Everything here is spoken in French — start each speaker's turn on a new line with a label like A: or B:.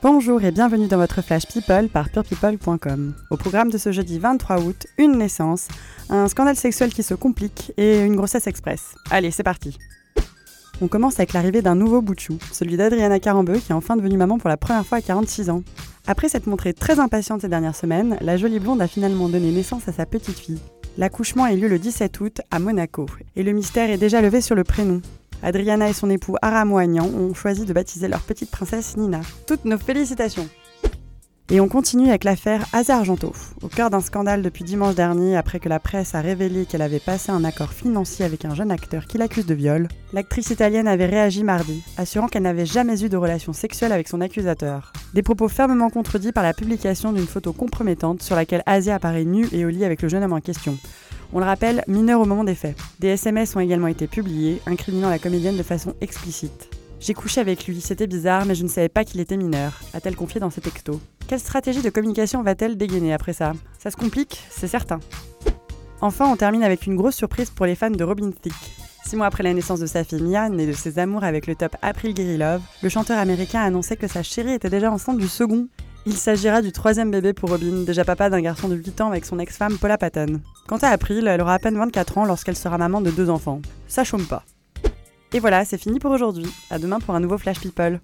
A: Bonjour et bienvenue dans votre Flash People par purepeople.com. Au programme de ce jeudi 23 août, une naissance, un scandale sexuel qui se complique et une grossesse express. Allez, c'est parti. On commence avec l'arrivée d'un nouveau bout celui d'Adriana Carambeu qui est enfin devenue maman pour la première fois à 46 ans. Après s'être montrée très impatiente ces dernières semaines, la jolie blonde a finalement donné naissance à sa petite fille. L'accouchement a eu lieu le 17 août à Monaco et le mystère est déjà levé sur le prénom. Adriana et son époux Aram ont choisi de baptiser leur petite princesse Nina. Toutes nos félicitations et on continue avec l'affaire Asa Argento. Au cœur d'un scandale depuis dimanche dernier, après que la presse a révélé qu'elle avait passé un accord financier avec un jeune acteur qui l'accuse de viol, l'actrice italienne avait réagi mardi, assurant qu'elle n'avait jamais eu de relation sexuelle avec son accusateur. Des propos fermement contredits par la publication d'une photo compromettante sur laquelle Asia apparaît nue et au lit avec le jeune homme en question. On le rappelle, mineur au moment des faits. Des SMS ont également été publiés, incriminant la comédienne de façon explicite. J'ai couché avec lui, c'était bizarre, mais je ne savais pas qu'il était mineur, a-t-elle confié dans ses textos. Quelle stratégie de communication va-t-elle dégainer après ça? Ça se complique, c'est certain. Enfin, on termine avec une grosse surprise pour les fans de Robin Thicke. Six mois après la naissance de sa fille Mia, née de ses amours avec le top April Love, le chanteur américain a annoncé que sa chérie était déjà enceinte du second. Il s'agira du troisième bébé pour Robin, déjà papa d'un garçon de 8 ans avec son ex-femme Paula Patton. Quant à April, elle aura à peine 24 ans lorsqu'elle sera maman de deux enfants. Ça chôme pas. Et voilà, c'est fini pour aujourd'hui. À demain pour un nouveau Flash People.